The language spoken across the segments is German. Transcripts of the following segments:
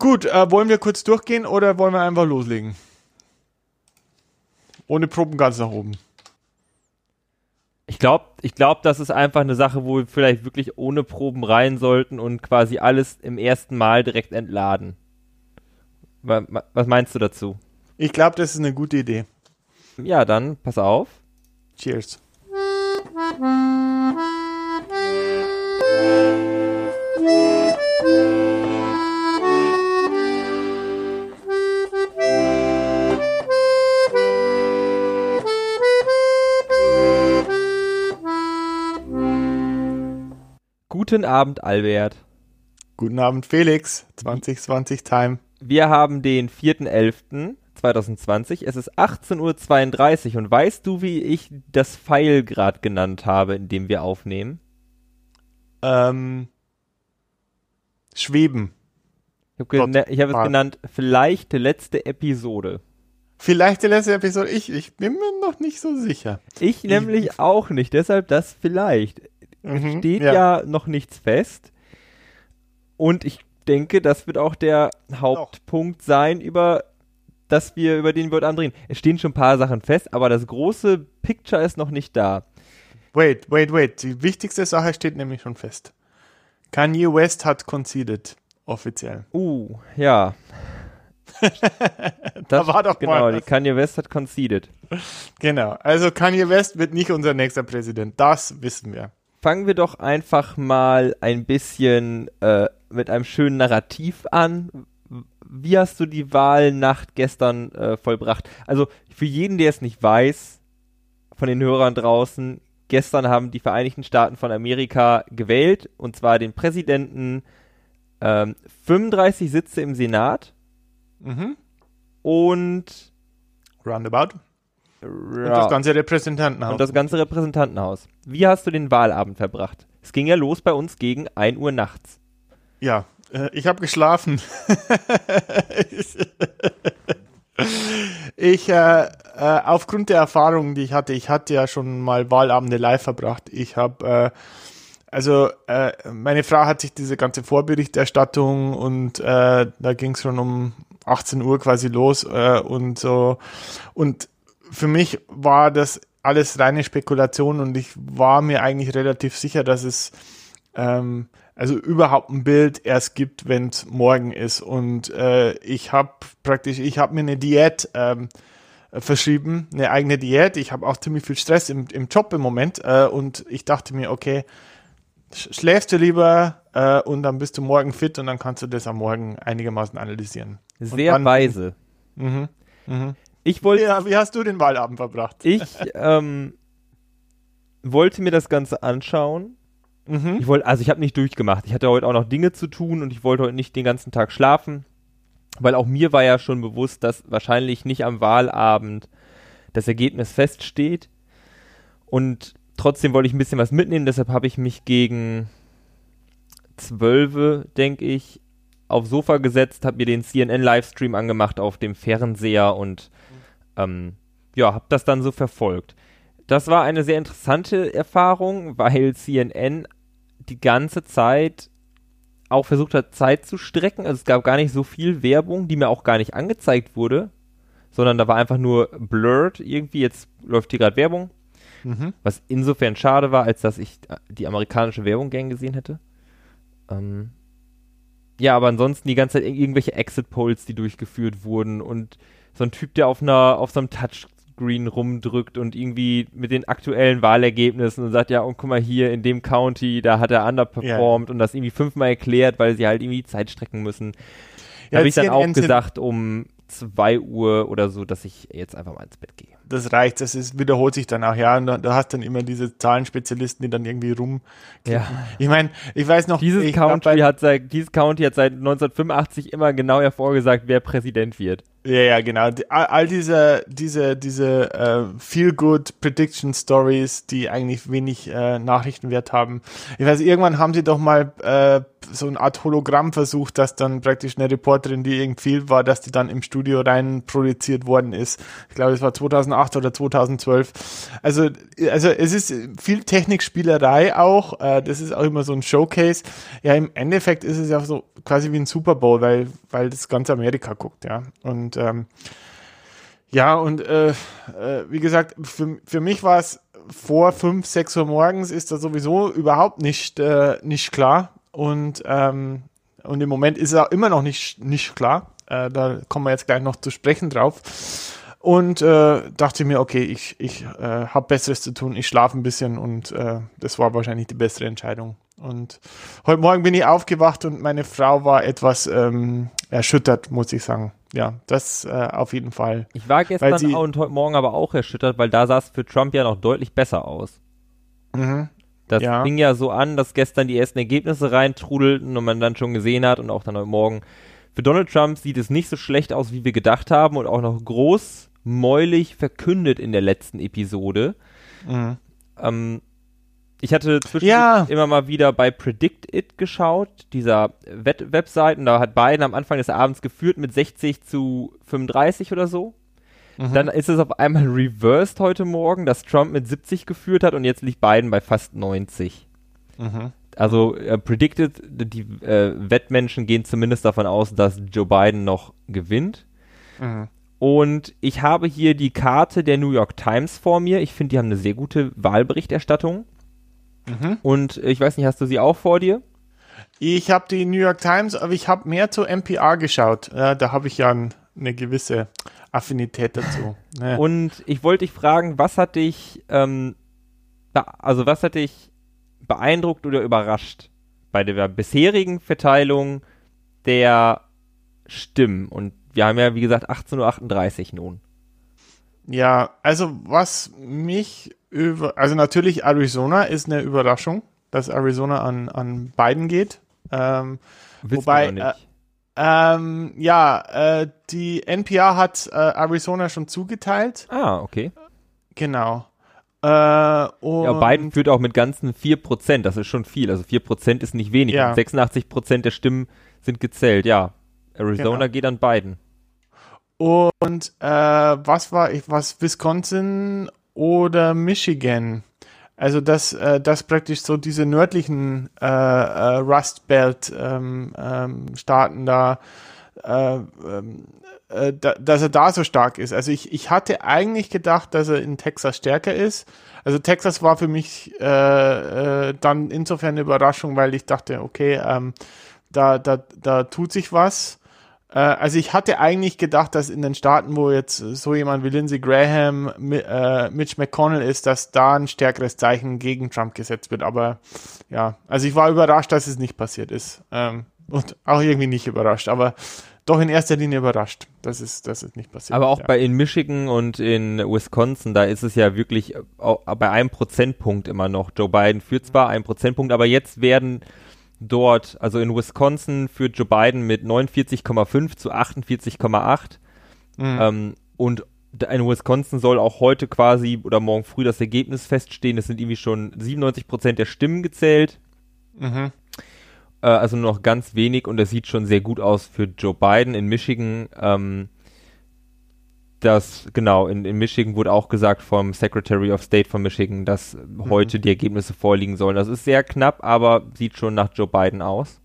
Gut, äh, wollen wir kurz durchgehen oder wollen wir einfach loslegen? Ohne Proben ganz nach oben. Ich glaube, ich glaub, das ist einfach eine Sache, wo wir vielleicht wirklich ohne Proben rein sollten und quasi alles im ersten Mal direkt entladen. Was meinst du dazu? Ich glaube, das ist eine gute Idee. Ja, dann pass auf. Cheers. Guten Abend, Albert. Guten Abend, Felix. 2020 Time. Wir haben den 4.11.2020. Es ist 18.32 Uhr. Und weißt du, wie ich das Pfeil gerade genannt habe, in dem wir aufnehmen? Ähm, schweben. Ich habe gena hab es genannt, vielleicht letzte Episode. Vielleicht die letzte Episode. Ich, ich bin mir noch nicht so sicher. Ich nämlich ich, auch nicht. Deshalb das vielleicht. Mhm, es steht ja. ja. noch nichts fest. Und ich denke, das wird auch der Hauptpunkt sein, über das wir, über den wir heute andrehen. Es stehen schon ein paar Sachen fest, aber das große Picture ist noch nicht da. Wait, wait, wait. Die wichtigste Sache steht nämlich schon fest. Kanye West hat conceded, offiziell. Uh, ja. da war doch genau, mal. Genau, Kanye West hat conceded. Genau. Also Kanye West wird nicht unser nächster Präsident. Das wissen wir fangen wir doch einfach mal ein bisschen äh, mit einem schönen Narrativ an. Wie hast du die Wahlnacht gestern äh, vollbracht? Also für jeden, der es nicht weiß, von den Hörern draußen, gestern haben die Vereinigten Staaten von Amerika gewählt, und zwar den Präsidenten, ähm, 35 Sitze im Senat mhm. und Roundabout. Und das ganze Repräsentantenhaus. Und das ganze Repräsentantenhaus. Wie hast du den Wahlabend verbracht? Es ging ja los bei uns gegen 1 Uhr nachts. Ja, äh, ich habe geschlafen. ich, äh, äh, aufgrund der Erfahrungen, die ich hatte, ich hatte ja schon mal Wahlabende live verbracht. Ich habe, äh, also äh, meine Frau hat sich diese ganze Vorberichterstattung und äh, da ging es schon um 18 Uhr quasi los und so und für mich war das alles reine Spekulation und ich war mir eigentlich relativ sicher, dass es ähm, also überhaupt ein Bild erst gibt, wenn es morgen ist. Und äh, ich habe praktisch, ich habe mir eine Diät ähm, verschrieben, eine eigene Diät. Ich habe auch ziemlich viel Stress im, im Job im Moment äh, und ich dachte mir, okay, schläfst du lieber äh, und dann bist du morgen fit und dann kannst du das am Morgen einigermaßen analysieren. Sehr dann, weise. Mhm, mhm. Ich wollte. Ja, wie hast du den Wahlabend verbracht? Ich ähm, wollte mir das Ganze anschauen. Mhm. Ich wollte, also ich habe nicht durchgemacht. Ich hatte heute auch noch Dinge zu tun und ich wollte heute nicht den ganzen Tag schlafen, weil auch mir war ja schon bewusst, dass wahrscheinlich nicht am Wahlabend das Ergebnis feststeht. Und trotzdem wollte ich ein bisschen was mitnehmen, deshalb habe ich mich gegen zwölf, denke ich, aufs Sofa gesetzt, habe mir den CNN-Livestream angemacht auf dem Fernseher und ähm, ja, habe das dann so verfolgt. Das war eine sehr interessante Erfahrung, weil CNN die ganze Zeit auch versucht hat, Zeit zu strecken. Also es gab gar nicht so viel Werbung, die mir auch gar nicht angezeigt wurde, sondern da war einfach nur blurred irgendwie. Jetzt läuft hier gerade Werbung. Mhm. Was insofern schade war, als dass ich die amerikanische Werbung gern gesehen hätte. Ähm, ja, aber ansonsten die ganze Zeit irgendwelche Exit-Polls, die durchgeführt wurden und so ein Typ, der auf einer, auf so einem Touchscreen rumdrückt und irgendwie mit den aktuellen Wahlergebnissen und sagt, ja, und guck mal hier in dem County, da hat er underperformed yeah. und das irgendwie fünfmal erklärt, weil sie halt irgendwie Zeit strecken müssen. Ja, habe ich dann auch gesagt um 2 Uhr oder so, dass ich jetzt einfach mal ins Bett gehe das reicht, das ist, wiederholt sich dann auch, ja, und du hast dann immer diese Zahlenspezialisten, die dann irgendwie rum. Ja. Ich meine, ich weiß noch. Dieses County hat seit, dieses County hat seit 1985 immer genau hervorgesagt, wer Präsident wird. Ja, ja, genau. All, diese, diese, diese äh, Feel-Good Prediction Stories, die eigentlich wenig äh, Nachrichtenwert haben. Ich weiß, irgendwann haben sie doch mal äh, so eine Art Hologrammversuch, dass dann praktisch eine Reporterin, die irgendwie war, dass die dann im Studio rein produziert worden ist. Ich glaube, es war 2008 oder 2012. Also, also es ist viel Technikspielerei auch. Äh, das ist auch immer so ein Showcase. Ja, im Endeffekt ist es ja so quasi wie ein Super Bowl, weil, weil das ganze Amerika guckt, ja. Und ähm, ja, und äh, äh, wie gesagt, für, für mich war es vor fünf, sechs Uhr morgens ist das sowieso überhaupt nicht, äh, nicht klar. Und, ähm, und im Moment ist es auch immer noch nicht, nicht klar. Äh, da kommen wir jetzt gleich noch zu sprechen drauf. Und äh, dachte mir, okay, ich, ich äh, habe Besseres zu tun, ich schlafe ein bisschen und äh, das war wahrscheinlich die bessere Entscheidung. Und heute Morgen bin ich aufgewacht und meine Frau war etwas ähm, erschüttert, muss ich sagen ja, das äh, auf jeden Fall. Ich war gestern sie, und heute Morgen aber auch erschüttert, weil da sah es für Trump ja noch deutlich besser aus. Mhm. Das ja. fing ja so an, dass gestern die ersten Ergebnisse reintrudelten und man dann schon gesehen hat und auch dann heute Morgen. Für Donald Trump sieht es nicht so schlecht aus, wie wir gedacht haben und auch noch großmäulig verkündet in der letzten Episode. Mhm. Ähm, ich hatte zwischendurch ja. immer mal wieder bei Predict It geschaut, dieser Web Website, und da hat Biden am Anfang des Abends geführt mit 60 zu 35 oder so. Mhm. Dann ist es auf einmal reversed heute Morgen, dass Trump mit 70 geführt hat und jetzt liegt Biden bei fast 90. Mhm. Also äh, predicted, die äh, Wettmenschen gehen zumindest davon aus, dass Joe Biden noch gewinnt. Mhm. Und ich habe hier die Karte der New York Times vor mir. Ich finde, die haben eine sehr gute Wahlberichterstattung. Mhm. Und ich weiß nicht, hast du sie auch vor dir? Ich habe die New York Times, aber ich habe mehr zu NPR geschaut. Ja, da habe ich ja ein, eine gewisse Affinität dazu. Ja. Und ich wollte dich fragen, was hat dich, ähm, also was hat dich beeindruckt oder überrascht bei der bisherigen Verteilung der Stimmen? Und wir haben ja, wie gesagt, 18.38 Uhr nun. Ja, also was mich über, also natürlich Arizona ist eine Überraschung, dass Arizona an, an Biden geht. Ähm, wobei, äh, ähm, ja, äh, die NPR hat äh, Arizona schon zugeteilt. Ah, okay. Genau. Äh, ja, Biden führt auch mit ganzen 4%, das ist schon viel. Also 4% ist nicht wenig. Ja. 86% der Stimmen sind gezählt, ja. Arizona genau. geht an Biden. Und äh, was war ich, was Wisconsin oder Michigan. Also dass, äh, dass praktisch so diese nördlichen äh, äh, Rust Belt ähm, ähm, Staaten da, äh, ähm, äh, da, dass er da so stark ist. Also ich, ich hatte eigentlich gedacht, dass er in Texas stärker ist. Also Texas war für mich äh, äh, dann insofern eine Überraschung, weil ich dachte, okay, ähm, da, da, da tut sich was. Äh, also ich hatte eigentlich gedacht, dass in den Staaten, wo jetzt so jemand wie Lindsey Graham, äh, Mitch McConnell ist, dass da ein stärkeres Zeichen gegen Trump gesetzt wird. Aber ja, also ich war überrascht, dass es nicht passiert ist. Ähm, und auch irgendwie nicht überrascht, aber doch in erster Linie überrascht, dass es, dass es nicht passiert. Aber auch ja. bei in Michigan und in Wisconsin, da ist es ja wirklich bei einem Prozentpunkt immer noch. Joe Biden führt zwar einen Prozentpunkt, aber jetzt werden dort, also in Wisconsin führt Joe Biden mit 49,5 zu 48,8. Mhm. Ähm, und in Wisconsin soll auch heute quasi oder morgen früh das Ergebnis feststehen. Es sind irgendwie schon 97 Prozent der Stimmen gezählt. Mhm. Äh, also nur noch ganz wenig und es sieht schon sehr gut aus für Joe Biden in Michigan. Ähm, dass, genau, in, in Michigan wurde auch gesagt vom Secretary of State von Michigan, dass mhm. heute die Ergebnisse vorliegen sollen. Das ist sehr knapp, aber sieht schon nach Joe Biden aus.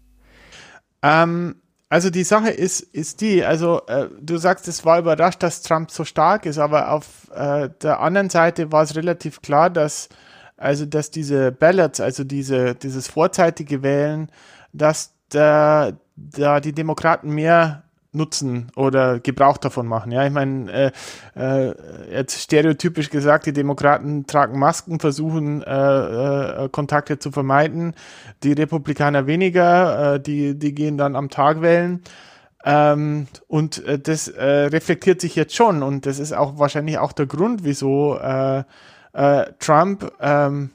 Ähm, also die Sache ist, ist die, also äh, du sagst, es war überrascht, dass Trump so stark ist, aber auf äh, der anderen Seite war es relativ klar, dass also dass diese Ballots, also diese, dieses vorzeitige Wählen, dass da, da die Demokraten mehr nutzen oder Gebrauch davon machen. Ja, ich meine, äh, äh, jetzt stereotypisch gesagt, die Demokraten tragen Masken, versuchen äh, äh, Kontakte zu vermeiden, die Republikaner weniger, äh, die, die gehen dann am Tag wählen. Ähm, und äh, das äh, reflektiert sich jetzt schon und das ist auch wahrscheinlich auch der Grund, wieso äh, äh, Trump ähm,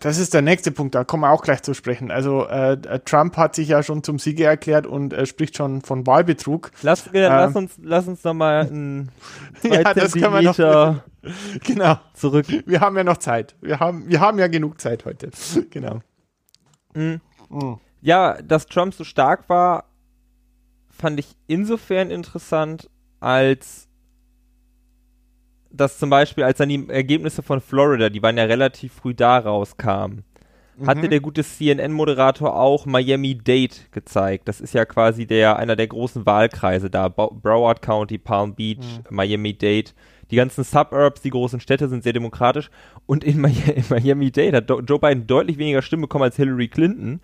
das ist der nächste Punkt, da kommen wir auch gleich zu sprechen. Also äh, äh, Trump hat sich ja schon zum Sieger erklärt und äh, spricht schon von Wahlbetrug. Lass, äh, ähm, lass uns, lass uns noch mal ein ja, das können wir noch, genau zurück. Wir haben ja noch Zeit. Wir haben, wir haben ja genug Zeit heute. genau. Mhm. Mhm. ja, dass Trump so stark war, fand ich insofern interessant, als dass zum Beispiel, als dann die Ergebnisse von Florida, die waren ja relativ früh da rauskamen, mhm. hatte der gute CNN-Moderator auch Miami-Dade gezeigt. Das ist ja quasi der, einer der großen Wahlkreise da. Broward County, Palm Beach, mhm. Miami-Dade. Die ganzen Suburbs, die großen Städte sind sehr demokratisch. Und in, Miami-Dade hat Joe Biden deutlich weniger Stimmen bekommen als Hillary Clinton.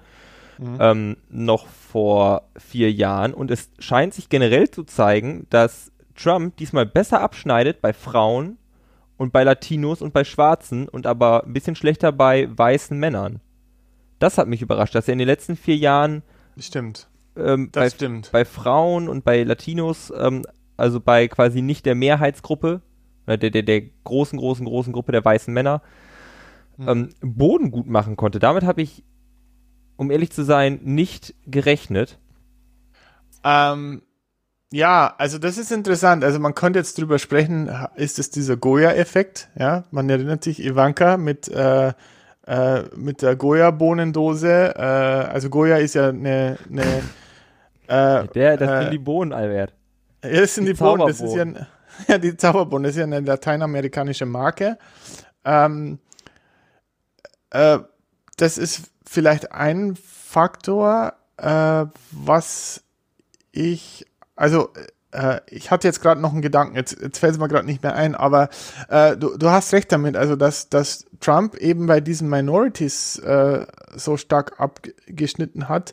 Mhm. Ähm, noch vor vier Jahren. Und es scheint sich generell zu zeigen, dass Trump diesmal besser abschneidet bei Frauen und bei Latinos und bei Schwarzen und aber ein bisschen schlechter bei weißen Männern. Das hat mich überrascht, dass er in den letzten vier Jahren stimmt. Ähm, das bei, stimmt. bei Frauen und bei Latinos, ähm, also bei quasi nicht der Mehrheitsgruppe, äh, der, der, der großen, großen, großen Gruppe der weißen Männer, mhm. ähm, Boden gut machen konnte. Damit habe ich, um ehrlich zu sein, nicht gerechnet. Ähm, ja, also das ist interessant. Also man könnte jetzt drüber sprechen, ist es dieser Goya-Effekt? Ja, man erinnert sich Ivanka mit, äh, äh, mit der Goya-Bohnendose. Äh, also Goya ist ja eine, eine äh, der, das sind äh, die Bohnen, Albert. Ja, das sind die, die Bohnen. Das ist ja, ja die Zauberbohnen. Das ist ja eine lateinamerikanische Marke. Ähm, äh, das ist vielleicht ein Faktor, äh, was ich also äh, ich hatte jetzt gerade noch einen Gedanken, jetzt, jetzt fällt es mir gerade nicht mehr ein, aber äh, du, du hast recht damit, also dass, dass Trump eben bei diesen Minorities äh, so stark abgeschnitten hat,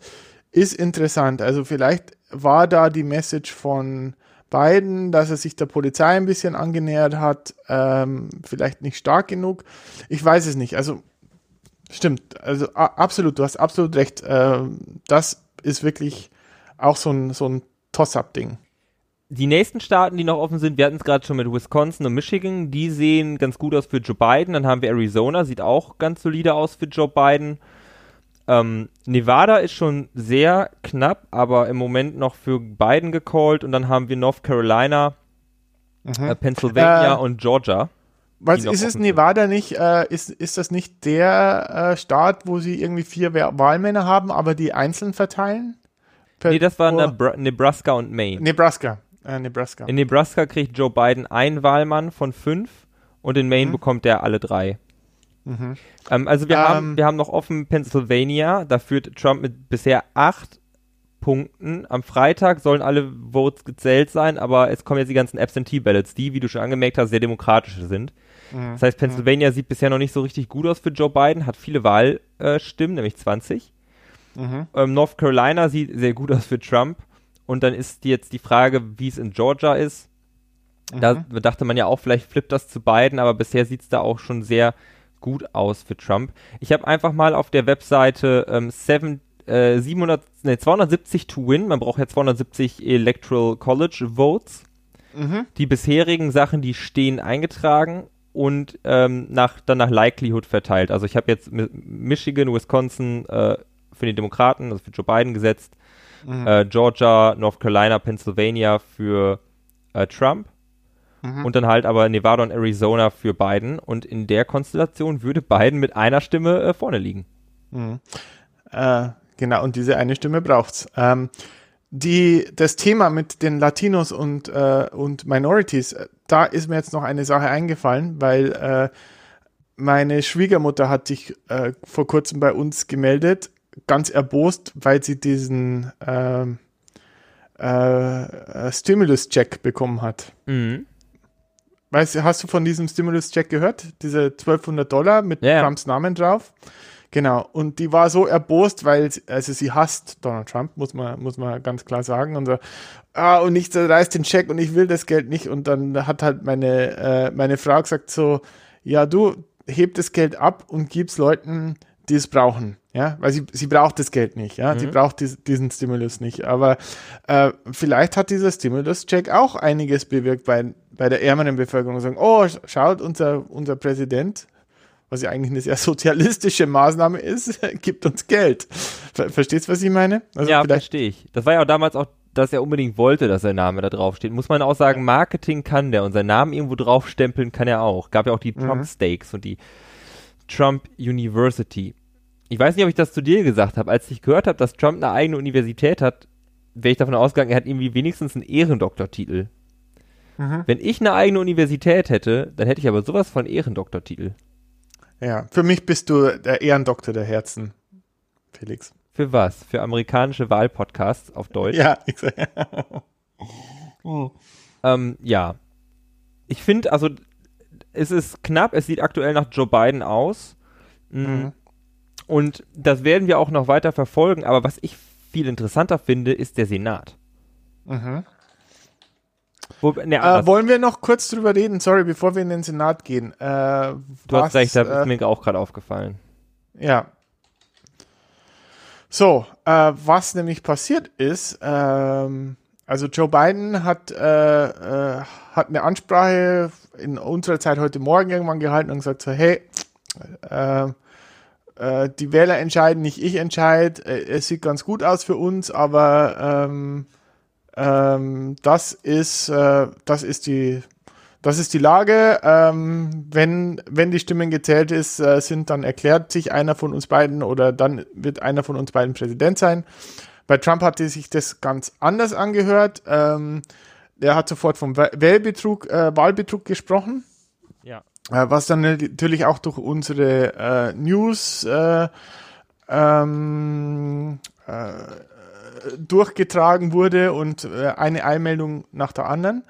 ist interessant. Also vielleicht war da die Message von Biden, dass er sich der Polizei ein bisschen angenähert hat, ähm, vielleicht nicht stark genug. Ich weiß es nicht. Also stimmt, also absolut, du hast absolut recht. Äh, das ist wirklich auch so ein, so ein Toss-Up-Ding. Die nächsten Staaten, die noch offen sind, wir hatten es gerade schon mit Wisconsin und Michigan, die sehen ganz gut aus für Joe Biden. Dann haben wir Arizona, sieht auch ganz solide aus für Joe Biden. Ähm, Nevada ist schon sehr knapp, aber im Moment noch für Biden gecallt. Und dann haben wir North Carolina, mhm. äh, Pennsylvania äh, und Georgia. Was ist es Nevada nicht? Äh, ist, ist das nicht der äh, Staat, wo sie irgendwie vier Wahlmänner haben, aber die einzeln verteilen? Nee, das war Nebra Nebraska und Maine. Nebraska. Äh, Nebraska. In Nebraska kriegt Joe Biden ein Wahlmann von fünf und in Maine mhm. bekommt er alle drei. Mhm. Ähm, also wir, ähm, haben, wir haben noch offen Pennsylvania, da führt Trump mit bisher acht Punkten. Am Freitag sollen alle Votes gezählt sein, aber es kommen jetzt die ganzen Absentee-Ballots, die, wie du schon angemerkt hast, sehr demokratisch sind. Mhm. Das heißt, Pennsylvania mhm. sieht bisher noch nicht so richtig gut aus für Joe Biden, hat viele Wahlstimmen, nämlich 20. Mhm. Ähm, North Carolina sieht sehr gut aus für Trump. Und dann ist jetzt die Frage, wie es in Georgia ist. Mhm. Da dachte man ja auch, vielleicht flippt das zu beiden, aber bisher sieht es da auch schon sehr gut aus für Trump. Ich habe einfach mal auf der Webseite ähm, seven, äh, 700, nee, 270 to win, man braucht ja 270 Electoral College Votes. Mhm. Die bisherigen Sachen, die stehen eingetragen und ähm, nach, dann nach Likelihood verteilt. Also ich habe jetzt Michigan, Wisconsin, äh, für die Demokraten, also für Joe Biden gesetzt. Mhm. Äh, Georgia, North Carolina, Pennsylvania für äh, Trump. Mhm. Und dann halt aber Nevada und Arizona für Biden. Und in der Konstellation würde Biden mit einer Stimme äh, vorne liegen. Mhm. Äh, genau, und diese eine Stimme braucht's. Ähm, die, das Thema mit den Latinos und, äh, und Minorities, äh, da ist mir jetzt noch eine Sache eingefallen, weil meine Schwiegermutter hat sich vor kurzem bei uns gemeldet ganz erbost, weil sie diesen ähm, äh, äh, Stimulus-Check bekommen hat. Mhm. Weißt, hast du von diesem Stimulus-Check gehört? Diese 1200 Dollar mit yeah. Trumps Namen drauf? Genau. Und die war so erbost, weil also sie hasst Donald Trump, muss man, muss man ganz klar sagen. Und so, ah, und ich reiß den Check und ich will das Geld nicht. Und dann hat halt meine, äh, meine Frau gesagt so, ja, du heb das Geld ab und gib's Leuten, die es brauchen. Ja, weil sie, sie braucht das Geld nicht, ja, mhm. sie braucht dies, diesen Stimulus nicht. Aber äh, vielleicht hat dieser Stimulus-Check auch einiges bewirkt bei, bei der ärmeren Bevölkerung. Sagen, oh, schaut, unser, unser Präsident, was ja eigentlich eine sehr sozialistische Maßnahme ist, gibt uns Geld. Ver Verstehst du, was ich meine? Also ja, verstehe ich. Das war ja auch damals auch, dass er unbedingt wollte, dass sein Name da drauf steht. Muss man auch sagen, Marketing kann der und seinen Namen irgendwo draufstempeln kann er auch. Gab ja auch die mhm. Trump Stakes und die Trump University. ich weiß nicht, ob ich das zu dir gesagt habe, als ich gehört habe, dass Trump eine eigene Universität hat, wäre ich davon ausgegangen, er hat irgendwie wenigstens einen Ehrendoktortitel. Mhm. Wenn ich eine eigene Universität hätte, dann hätte ich aber sowas von Ehrendoktortitel. Ja, für mich bist du der Ehrendoktor der Herzen, Felix. Für was? Für amerikanische Wahlpodcasts auf Deutsch? Ja, ich hm. ähm, ja. Ich finde, also es ist knapp, es sieht aktuell nach Joe Biden aus. Mm. Mhm. Und das werden wir auch noch weiter verfolgen, aber was ich viel interessanter finde, ist der Senat. Mhm. Wo, ne, äh, wollen wir noch kurz drüber reden? Sorry, bevor wir in den Senat gehen. Äh, du was, hast recht, da ist äh, mir auch gerade aufgefallen. Ja. So, äh, was nämlich passiert ist, ähm, also Joe Biden hat, äh, äh, hat eine Ansprache in unserer Zeit heute Morgen irgendwann gehalten und gesagt so, hey, äh, äh, die Wähler entscheiden, nicht ich entscheide. Äh, es sieht ganz gut aus für uns, aber ähm, ähm, das ist, äh, das ist die, das ist die Lage. Ähm, wenn, wenn die Stimmen gezählt ist, äh, sind, dann erklärt sich einer von uns beiden oder dann wird einer von uns beiden Präsident sein. Bei Trump hatte sich das ganz anders angehört. Ähm, er hat sofort vom Wählbetrug, äh, Wahlbetrug gesprochen. Ja. Äh, was dann natürlich auch durch unsere äh, News äh, ähm, äh, durchgetragen wurde und äh, eine Einmeldung nach der anderen.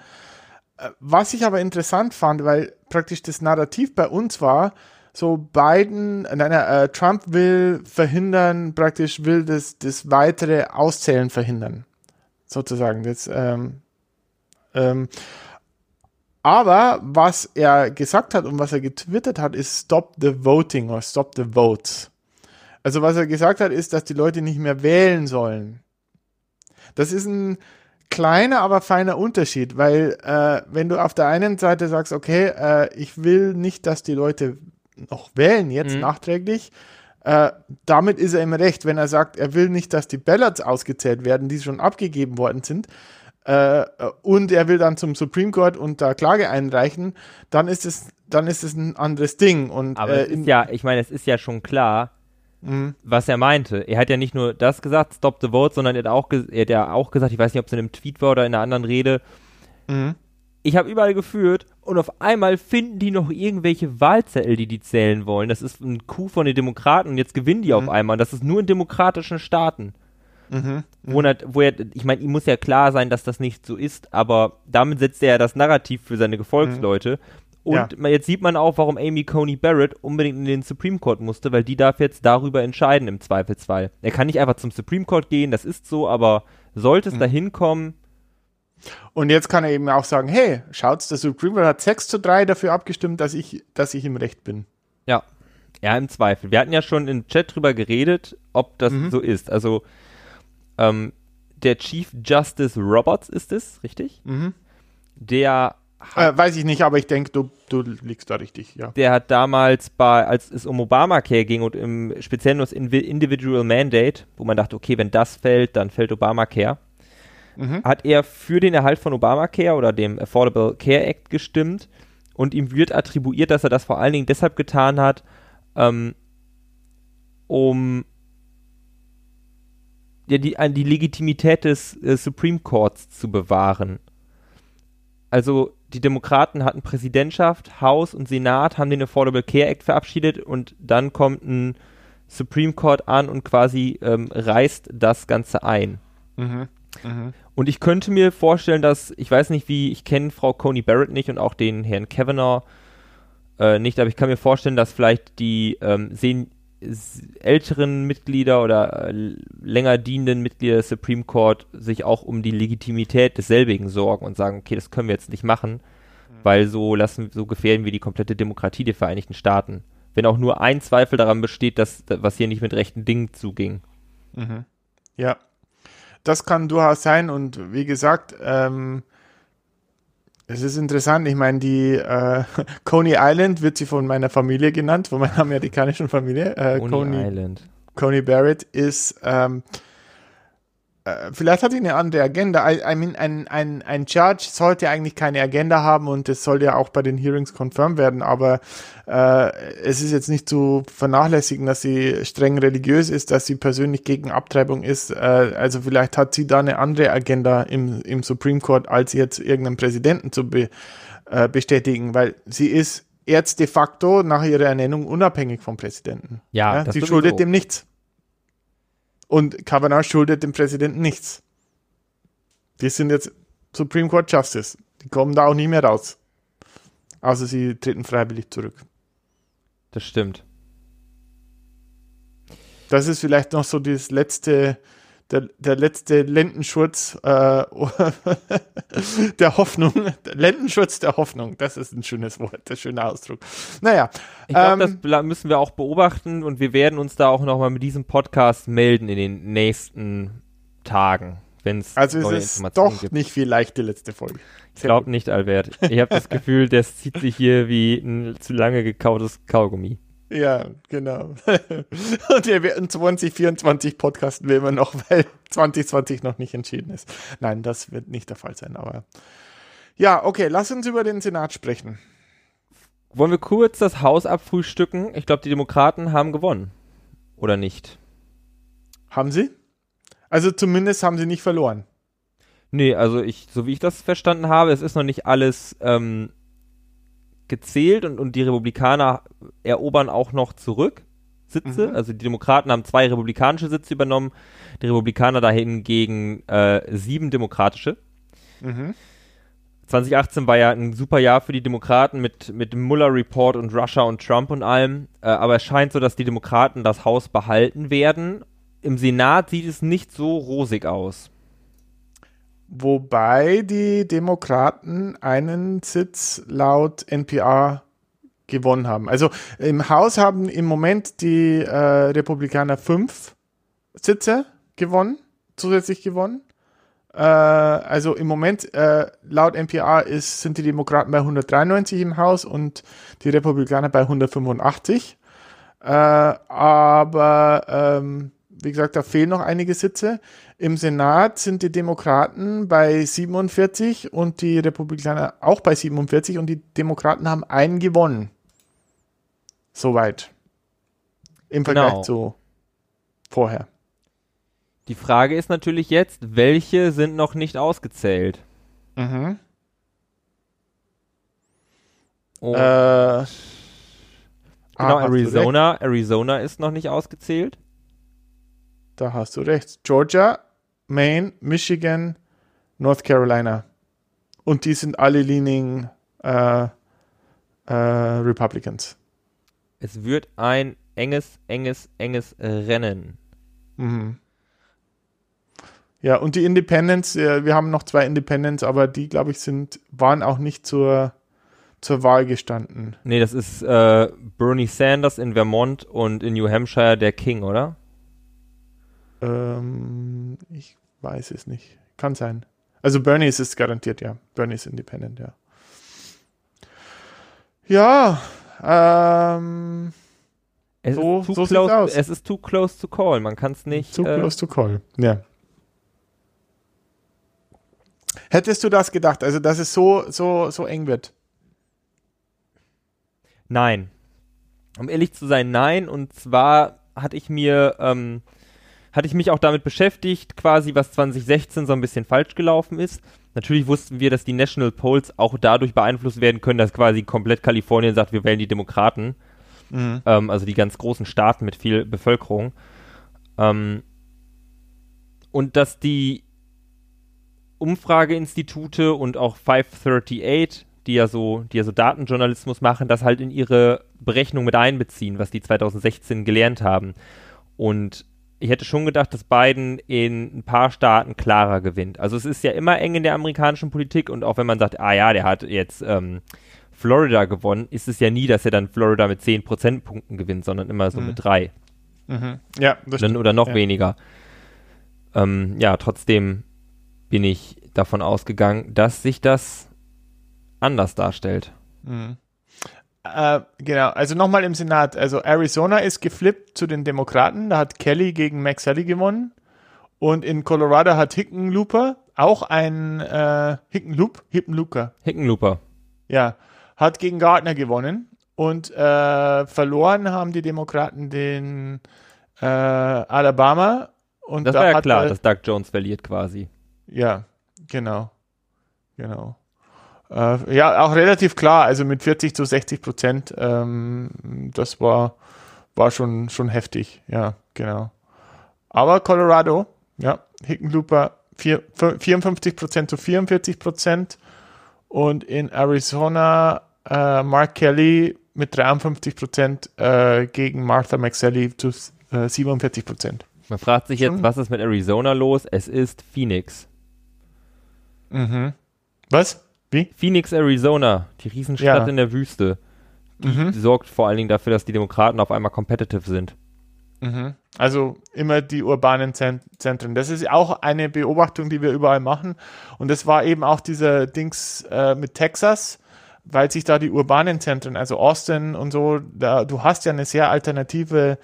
Was ich aber interessant fand, weil praktisch das Narrativ bei uns war, so Biden, nein, äh, Trump will verhindern, praktisch will das, das weitere Auszählen verhindern. Sozusagen. Das, ähm, ähm, aber was er gesagt hat und was er getwittert hat, ist Stop the Voting oder Stop the Votes. Also was er gesagt hat, ist, dass die Leute nicht mehr wählen sollen. Das ist ein kleiner, aber feiner Unterschied, weil äh, wenn du auf der einen Seite sagst, okay, äh, ich will nicht, dass die Leute noch wählen jetzt mhm. nachträglich, äh, damit ist er im Recht. Wenn er sagt, er will nicht, dass die Ballots ausgezählt werden, die schon abgegeben worden sind, äh, und er will dann zum Supreme Court und da Klage einreichen, dann ist es, dann ist es ein anderes Ding. Und, Aber äh, ja, ich meine, es ist ja schon klar, mhm. was er meinte. Er hat ja nicht nur das gesagt, Stop the Vote, sondern er hat, auch er hat ja auch gesagt, ich weiß nicht, ob es in einem Tweet war oder in einer anderen Rede, mhm. ich habe überall geführt und auf einmal finden die noch irgendwelche Wahlzettel, die die zählen wollen. Das ist ein Coup von den Demokraten und jetzt gewinnen die mhm. auf einmal. Das ist nur in demokratischen Staaten. Mhm, wo, er, wo er, ich meine, ihm muss ja klar sein, dass das nicht so ist, aber damit setzt er ja das Narrativ für seine Gefolgsleute. Mhm. Und ja. jetzt sieht man auch, warum Amy Coney Barrett unbedingt in den Supreme Court musste, weil die darf jetzt darüber entscheiden im Zweifelsfall. Er kann nicht einfach zum Supreme Court gehen, das ist so, aber sollte es mhm. dahin kommen. Und jetzt kann er eben auch sagen, hey, schaut's, der Supreme Court hat 6 zu 3 dafür abgestimmt, dass ich, dass ich im Recht bin. Ja. Ja, im Zweifel. Wir hatten ja schon im Chat drüber geredet, ob das mhm. so ist. Also ähm, der Chief Justice Roberts ist es, richtig? Mhm. Der äh, weiß ich nicht, aber ich denke, du, du liegst da richtig, ja. Der hat damals bei, als es um Obamacare ging und im speziell nur das Individual Mandate, wo man dachte, okay, wenn das fällt, dann fällt Obamacare, mhm. hat er für den Erhalt von Obamacare oder dem Affordable Care Act gestimmt und ihm wird attribuiert, dass er das vor allen Dingen deshalb getan hat, ähm, um ja, die, die Legitimität des äh, Supreme Courts zu bewahren. Also die Demokraten hatten Präsidentschaft, Haus und Senat, haben den Affordable Care Act verabschiedet und dann kommt ein Supreme Court an und quasi ähm, reißt das Ganze ein. Mhm. Mhm. Und ich könnte mir vorstellen, dass, ich weiß nicht wie, ich kenne Frau Coney Barrett nicht und auch den Herrn Kavanaugh äh, nicht, aber ich kann mir vorstellen, dass vielleicht die ähm, Sen älteren Mitglieder oder äh, länger dienenden Mitglieder des Supreme Court sich auch um die Legitimität desselbigen sorgen und sagen, okay, das können wir jetzt nicht machen, mhm. weil so lassen, so gefährden wir die komplette Demokratie der Vereinigten Staaten. Wenn auch nur ein Zweifel daran besteht, dass was hier nicht mit rechten Dingen zuging. Mhm. Ja, das kann durchaus sein und wie gesagt, ähm, es ist interessant, ich meine, die äh, Coney Island wird sie von meiner Familie genannt, von meiner amerikanischen Familie. Äh, Coney, Coney Island. Coney Barrett ist, ähm, äh, vielleicht hat er eine andere Agenda. I, I mean, ein, ein, ein Judge sollte eigentlich keine Agenda haben und das soll ja auch bei den Hearings confirmed werden, aber äh, es ist jetzt nicht zu vernachlässigen, dass sie streng religiös ist, dass sie persönlich gegen Abtreibung ist. Äh, also vielleicht hat sie da eine andere Agenda im, im Supreme Court, als jetzt irgendeinen Präsidenten zu be, äh, bestätigen, weil sie ist jetzt de facto nach ihrer Ernennung unabhängig vom Präsidenten. Ja, ja sie schuldet dem nichts. Und Kavanaugh schuldet dem Präsidenten nichts. Die sind jetzt Supreme Court Justice. Die kommen da auch nie mehr raus. Also sie treten freiwillig zurück. Das stimmt. Das ist vielleicht noch so das letzte, der, der letzte Lendenschurz äh, der Hoffnung. Lendenschurz der Hoffnung. Das ist ein schönes Wort, ein schöner Ausdruck. Naja. Ich glaube, ähm, das müssen wir auch beobachten und wir werden uns da auch nochmal mit diesem Podcast melden in den nächsten Tagen. Wenn's also neue es ist doch gibt. nicht viel leicht die letzte Folge. Ich glaube nicht, Albert. Ich habe das Gefühl, das zieht sich hier wie ein zu lange gekautes Kaugummi. Ja, genau. Und wir werden 2024 podcasten wir immer noch, weil 2020 noch nicht entschieden ist. Nein, das wird nicht der Fall sein, aber ja, okay, lass uns über den Senat sprechen. Wollen wir kurz das Haus abfrühstücken? Ich glaube, die Demokraten haben gewonnen. Oder nicht? Haben sie? Also zumindest haben sie nicht verloren. Nee, also ich, so wie ich das verstanden habe, es ist noch nicht alles ähm, gezählt und, und die Republikaner erobern auch noch zurück Sitze. Mhm. Also die Demokraten haben zwei republikanische Sitze übernommen, die Republikaner dahingegen äh, sieben demokratische. Mhm. 2018 war ja ein super Jahr für die Demokraten mit, mit dem Mueller-Report und Russia und Trump und allem. Äh, aber es scheint so, dass die Demokraten das Haus behalten werden. Im Senat sieht es nicht so rosig aus. Wobei die Demokraten einen Sitz laut NPR gewonnen haben. Also im Haus haben im Moment die äh, Republikaner fünf Sitze gewonnen, zusätzlich gewonnen. Äh, also im Moment äh, laut NPR ist, sind die Demokraten bei 193 im Haus und die Republikaner bei 185. Äh, aber ähm, wie gesagt, da fehlen noch einige Sitze. Im Senat sind die Demokraten bei 47 und die Republikaner auch bei 47 und die Demokraten haben einen gewonnen. Soweit. Im Vergleich genau. zu vorher. Die Frage ist natürlich jetzt, welche sind noch nicht ausgezählt? Mhm. Und äh, genau, Arizona, Arizona ist noch nicht ausgezählt. Da hast du recht. Georgia, Maine, Michigan, North Carolina. Und die sind alle leaning äh, äh, Republicans. Es wird ein enges, enges, enges Rennen. Mhm. Ja, und die Independents, wir haben noch zwei Independents, aber die, glaube ich, sind, waren auch nicht zur, zur Wahl gestanden. Nee, das ist äh, Bernie Sanders in Vermont und in New Hampshire der King, oder? Ähm, ich weiß es nicht. Kann sein. Also Bernie ist es garantiert, ja. Bernie ist independent, ja. Ja, ähm, es, so, ist so close, es ist too close to call. Man kann es nicht. Too äh, close to call, ja. Hättest du das gedacht, also dass es so, so, so eng wird? Nein. Um ehrlich zu sein, nein. Und zwar hatte ich mir ähm, hatte ich mich auch damit beschäftigt, quasi was 2016 so ein bisschen falsch gelaufen ist. Natürlich wussten wir, dass die National Polls auch dadurch beeinflusst werden können, dass quasi komplett Kalifornien sagt, wir wählen die Demokraten. Mhm. Ähm, also die ganz großen Staaten mit viel Bevölkerung. Ähm, und dass die Umfrageinstitute und auch 538, die ja so, die ja so Datenjournalismus machen, das halt in ihre Berechnung mit einbeziehen, was die 2016 gelernt haben. Und ich hätte schon gedacht, dass Biden in ein paar Staaten klarer gewinnt. Also es ist ja immer eng in der amerikanischen Politik und auch wenn man sagt, ah ja, der hat jetzt ähm, Florida gewonnen, ist es ja nie, dass er dann Florida mit 10 Prozentpunkten gewinnt, sondern immer so mhm. mit drei. Mhm. Ja, das stimmt. Oder noch ja. weniger. Ähm, ja, trotzdem bin ich davon ausgegangen, dass sich das anders darstellt. Mhm. Äh, genau, also nochmal im Senat. Also Arizona ist geflippt zu den Demokraten. Da hat Kelly gegen Max Sally gewonnen. Und in Colorado hat Hickenlooper auch ein äh, Hickenloop, Hickenlooper, Hickenlooper. ja, hat gegen Gardner gewonnen. Und äh, verloren haben die Demokraten den äh, Alabama. Und Das da war ja klar, dass Doug Jones verliert quasi. Ja, genau. Genau. Äh, ja, auch relativ klar, also mit 40 zu 60 Prozent, ähm, das war, war schon, schon heftig, ja, genau. Aber Colorado, ja, Hickenlooper vier- 54 Prozent zu 44 Prozent und in Arizona äh, Mark Kelly mit 53 Prozent äh, gegen Martha McSally zu äh, 47 Prozent. Man fragt sich jetzt, was ist mit Arizona los? Es ist Phoenix. Mhm. Was? Wie? Phoenix, Arizona, die Riesenstadt Ja. in der Wüste. Die Mhm. sorgt vor allen Dingen dafür, dass die Demokraten auf einmal competitive sind. Mhm. Also immer die urbanen Zen- Zentren. Das ist auch eine Beobachtung, die wir überall machen. Und das war eben auch dieser Dings äh, mit Texas, weil sich da die urbanen Zentren, also Austin und so, da, du hast ja eine sehr alternative äh,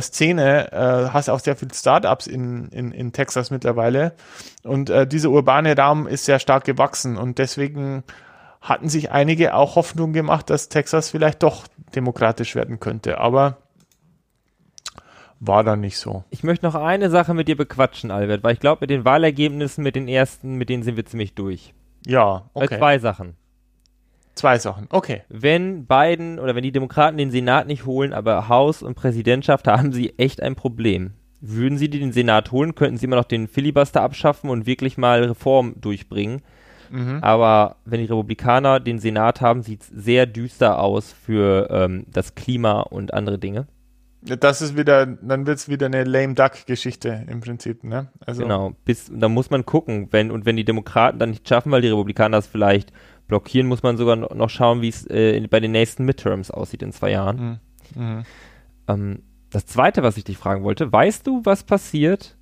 Szene, äh, hast auch sehr viele Startups in, in, in Texas mittlerweile. Und äh, dieser urbane Raum ist sehr stark gewachsen. Und deswegen hatten sich einige auch Hoffnung gemacht, dass Texas vielleicht doch demokratisch werden könnte. Aber war dann nicht so. Ich möchte noch eine Sache mit dir bequatschen, Albert, weil ich glaube, mit den Wahlergebnissen, mit den ersten, mit denen sind wir ziemlich durch. Ja, Bei okay. zwei Sachen. Zwei Sachen. Okay. Wenn Biden oder wenn die Demokraten den Senat nicht holen, aber Haus und Präsidentschaft, da haben sie echt ein Problem. Würden sie den Senat holen, könnten sie immer noch den Filibuster abschaffen und wirklich mal Reform durchbringen. Mhm. Aber wenn die Republikaner den Senat haben, sieht es sehr düster aus für ähm, das Klima und andere Dinge. Das ist wieder, dann wird es wieder eine lame duck Geschichte im Prinzip, ne? Also, Genau. Bis, da muss man gucken, wenn und wenn die Demokraten dann nicht schaffen, weil die Republikaner das vielleicht blockieren, muss man sogar no- noch schauen, wie es äh, bei den nächsten Midterms aussieht in zwei Jahren. Mhm. Ähm, das zweite, was ich dich fragen wollte, weißt du, was passiert?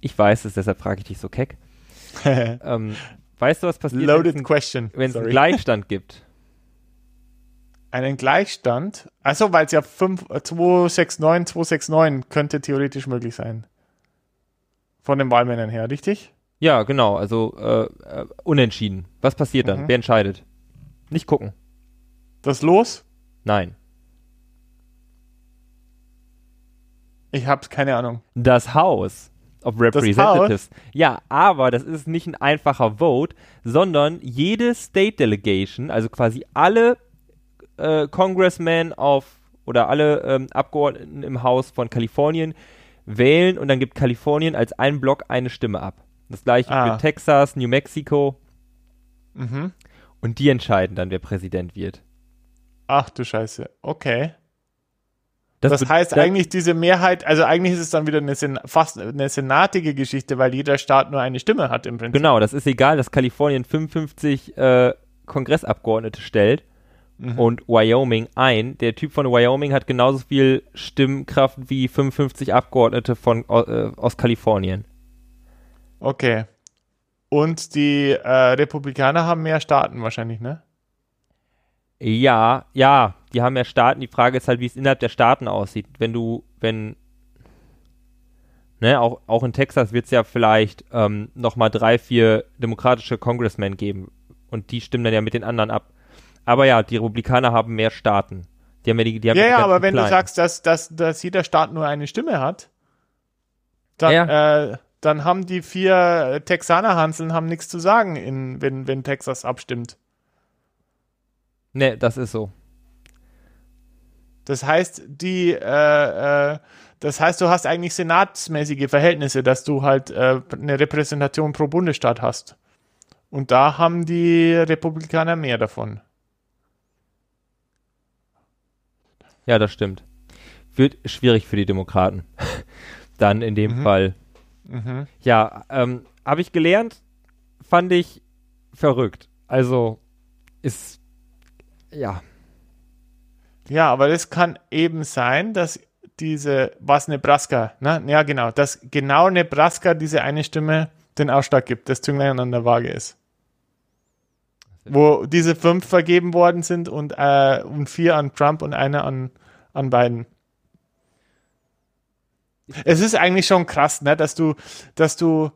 Ich weiß es, deshalb frage ich dich so keck. Ähm, weißt du, was passiert, Loaded question. wenn es einen. Gleichstand gibt? Einen Gleichstand. Also, weil es ja 5, äh, 269, 269 könnte theoretisch möglich sein. Von den Wahlmännern her, richtig? Ja, genau, also äh, äh, unentschieden. Was passiert dann? Mhm. Wer entscheidet? Nicht gucken. Das Los? Nein. Ich hab's keine Ahnung. Das House of Representatives. Ja, aber das ist nicht ein einfacher Vote, sondern jede State Delegation, also quasi alle äh, Congressmen auf oder alle ähm, Abgeordneten im Haus von Kalifornien wählen und dann gibt Kalifornien als ein Block eine Stimme ab. Das gleiche Ah. für Texas, New Mexico Mhm. und die entscheiden dann, wer Präsident wird. Ach du Scheiße. Okay. Das, bet- heißt eigentlich diese Mehrheit, also eigentlich ist es dann wieder eine Sen fast eine senatige Geschichte, weil jeder Staat nur eine Stimme hat im Prinzip. Genau, das ist egal, dass Kalifornien 55 äh, Kongressabgeordnete stellt Mhm. und Wyoming ein. Der Typ von Wyoming hat genauso viel Stimmkraft wie 55 Abgeordnete von, äh, aus Kalifornien. Okay. Und die äh, Republikaner haben mehr Staaten wahrscheinlich, ne? Ja, ja, die haben ja Staaten. Die Frage ist halt, wie es innerhalb der Staaten aussieht. Wenn du, wenn, ne, auch, auch in Texas wird es ja vielleicht ähm, nochmal drei, vier demokratische Congressmen geben. Und die stimmen dann ja mit den anderen ab. Aber ja, die Republikaner haben mehr Staaten. Die haben ja die, die haben Ja, ja, aber wenn du kleinen. sagst, dass, dass, dass jeder Staat nur eine Stimme hat, dann, äh, dann haben die vier Texaner Hanseln haben nichts zu sagen, in, wenn, wenn Texas abstimmt. Ne, das ist so. Das heißt, die, äh, äh, das heißt, du hast eigentlich senatsmäßige Verhältnisse, dass du halt äh, eine Repräsentation pro Bundesstaat hast. Und da haben die Republikaner mehr davon. Ja, das stimmt. Wird schwierig für die Demokraten. Dann in dem Mhm. Fall. Mhm. Ja, ähm, habe ich gelernt, fand ich verrückt. Also ist ja, Ja, aber das kann eben sein, dass diese, was Nebraska, ne? Ja, genau, dass genau Nebraska diese eine Stimme den Ausschlag gibt, das Zünglein an der Waage ist. Wo diese fünf vergeben worden sind und, äh, und vier an Trump und eine an, an Biden. Es ist eigentlich schon krass, ne, dass du, dass du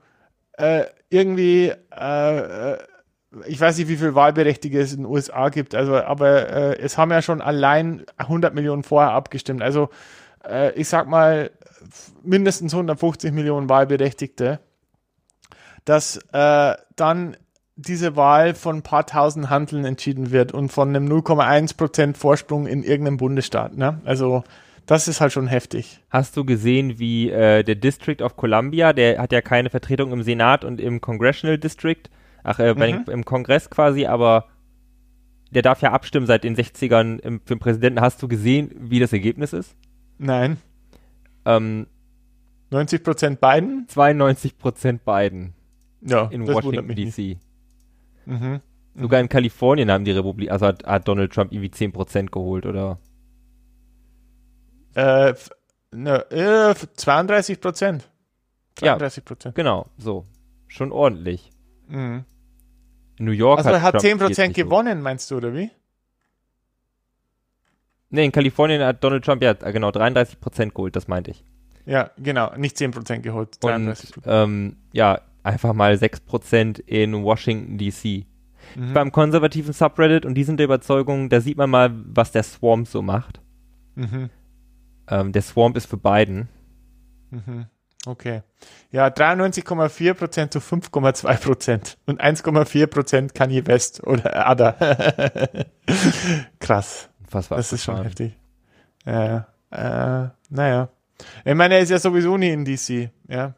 äh, irgendwie, äh, äh ich weiß nicht, wie viel Wahlberechtigte es in den USA gibt, also, aber äh, es haben ja schon allein 100 Millionen vorher abgestimmt. Also, äh, ich sag mal, mindestens 150 Millionen Wahlberechtigte, dass äh, dann diese Wahl von ein paar tausend Handeln entschieden wird und von einem 0,1 Prozent Vorsprung in irgendeinem Bundesstaat. Ne? Also das ist halt schon heftig. Hast du gesehen, wie äh, der District of Columbia, der hat ja keine Vertretung im Senat und im Congressional District, ach, äh, mhm. im Kongress quasi, aber der darf ja abstimmen seit den 60ern im, für den Präsidenten. Hast du gesehen, wie das Ergebnis ist? Nein. Ähm, 90 Prozent Biden? 92 Prozent Biden. Ja, in Washington DC. Mhm. Sogar in Kalifornien haben die Republik, also hat, hat Donald Trump irgendwie 10 Prozent geholt, oder? Äh, ne, äh, 32 Prozent. 32 Prozent. Ja, genau, so. Schon ordentlich. Mhm. In New York also hat er hat 10 Prozent gewonnen, meinst du, oder wie? Ne, in Kalifornien hat Donald Trump ja genau 33 Prozent geholt, das meinte ich. Ja, genau, nicht 10 Prozent geholt. 33%. Und ähm, ja, einfach mal 6 Prozent in Washington DC. Mhm. Beim konservativen Subreddit und die sind der Überzeugung, da sieht man mal, was der Swamp so macht. Mhm. Ähm, der Swamp ist für Biden. Mhm. Okay. Ja, 93,4% zu 5,2% und 1,4% Kanye West oder Ada. Krass. Was war das ist schon heftig. Äh, äh, naja. Ich meine, er ist ja sowieso nie in DC, ja.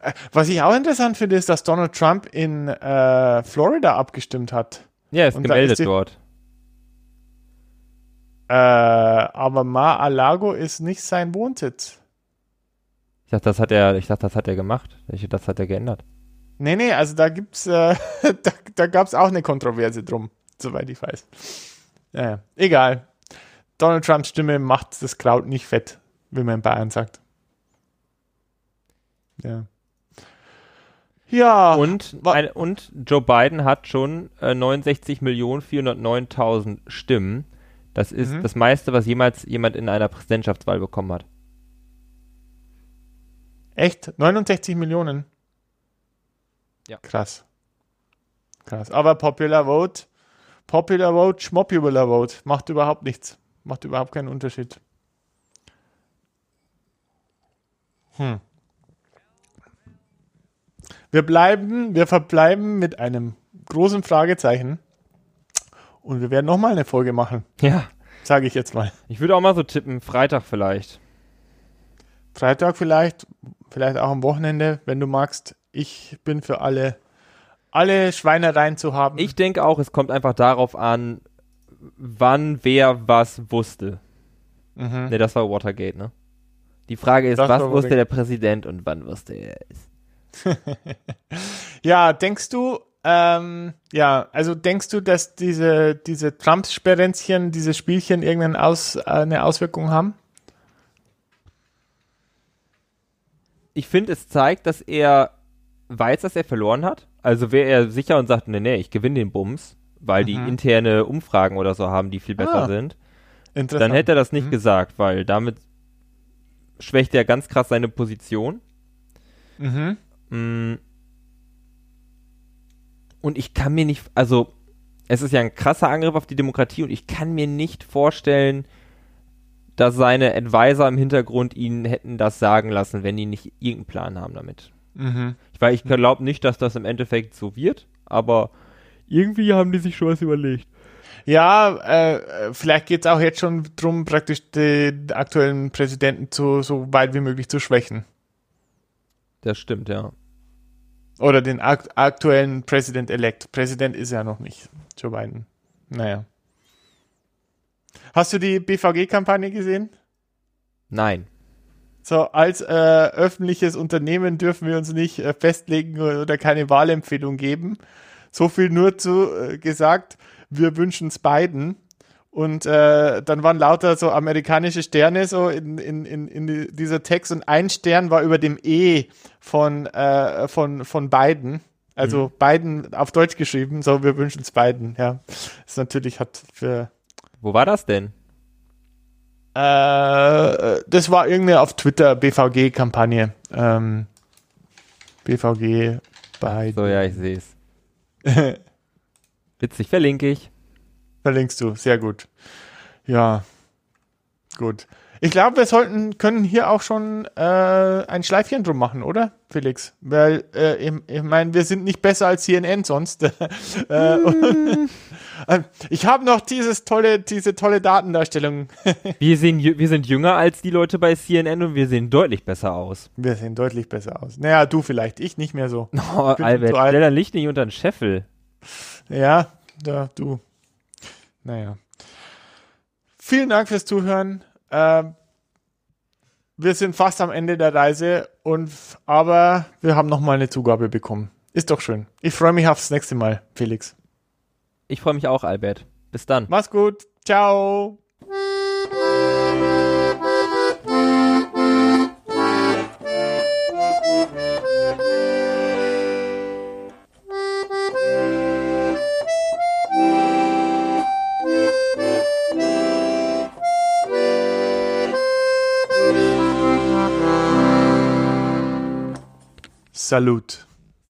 Äh, was ich auch interessant finde, ist, dass Donald Trump in äh, Florida abgestimmt hat. Ja, er ist Und gemeldet ist die, dort. Äh, aber Mar-a-Lago ist nicht sein Wohnsitz. Ich dachte, das hat er, ich dachte, das hat er gemacht. Ich, das hat er geändert. Nee, nee, also da gibt's, äh, da, da gab es auch eine Kontroverse drum, soweit ich weiß. Ja, egal. Donald Trumps Stimme macht das Kraut nicht fett, wie man in Bayern sagt. Ja. Ja. Und, ein, und Joe Biden hat schon äh, 69.409.000 Stimmen. Das ist mhm. das meiste, was jemals jemand in einer Präsidentschaftswahl bekommen hat. Echt? 69 Millionen? Ja. Krass. Krass. Aber Popular Vote, Popular Vote, Schmopular Vote, macht überhaupt nichts. Macht überhaupt keinen Unterschied. Hm. Wir bleiben, wir verbleiben mit einem großen Fragezeichen. Und wir werden nochmal eine Folge machen. Ja. Sage ich jetzt mal. Ich würde auch mal so tippen, Freitag vielleicht. Freitag vielleicht, vielleicht auch am Wochenende, wenn du magst. Ich bin für alle, alle Schweinereien zu haben. Ich denke auch, es kommt einfach darauf an, wann wer was wusste. Mhm. Ne, das war Watergate, ne? Die Frage ist, das was wusste der Präsident und wann wusste er es? ja, denkst du, ähm, ja, also denkst du, dass diese, diese Trump-Sperrenzchen, diese Spielchen irgendeine Aus, eine Auswirkung haben? Ich finde, es zeigt, dass er weiß, dass er verloren hat. Also wäre er sicher und sagt, nee, nee, ich gewinne den Bums, weil mhm. die interne Umfragen oder so haben, die viel besser ah, sind. Dann hätte er das nicht mhm. gesagt, weil damit schwächt er ganz krass seine Position. Mhm. Mm. Und ich kann mir nicht, also es ist ja ein krasser Angriff auf die Demokratie und ich kann mir nicht vorstellen, dass seine Advisor im Hintergrund ihnen hätten das sagen lassen, wenn die nicht irgendeinen Plan haben damit. Mhm. Weil ich glaube nicht, dass das im Endeffekt so wird, aber irgendwie haben die sich schon was überlegt. Ja, äh, vielleicht geht es auch jetzt schon darum, praktisch den aktuellen Präsidenten zu, so weit wie möglich zu schwächen. Das stimmt, ja. Oder den akt aktuellen President-elect. Präsident ist er noch nicht, Joe Biden. Naja. Hast du die BVG-Kampagne gesehen? Nein. So, als äh, öffentliches Unternehmen dürfen wir uns nicht äh, festlegen oder keine Wahlempfehlung geben. So viel nur zu äh, gesagt, wir wünschen es beiden. Und äh, dann waren lauter so amerikanische Sterne so in, in, in, in dieser Text und ein Stern war über dem E von, äh, von, von Biden. Also mhm. Biden auf Deutsch geschrieben, so wir wünschen es beiden, ja. Das natürlich hat für. Wo war das denn? Äh, das war irgendeine auf Twitter BVG-Kampagne. Ähm, BVG bei. So, ja, ich sehe es. Witzig, verlinke ich. Verlinkst du, sehr gut. Ja, gut. Ich glaube, wir sollten, können hier auch schon äh, ein Schleifchen drum machen, oder, Felix? Weil, äh, ich, ich meine, wir sind nicht besser als CNN sonst. äh, äh, ich habe noch dieses tolle, diese tolle Datendarstellung. wir, sehen, wir sind jünger als die Leute bei CNN und wir sehen deutlich besser aus. Wir sehen deutlich besser aus. Naja, du vielleicht, ich nicht mehr so. Oh, Albert, stell dein Licht nicht unter den Scheffel. Ja, da, du. Naja. Vielen Dank fürs Zuhören. Ähm, wir sind fast am Ende der Reise und aber wir haben noch mal eine Zugabe bekommen. Ist doch schön. Ich freue mich aufs nächste Mal, Felix. Ich freue mich auch, Albert. Bis dann. Mach's gut. Ciao. Salut.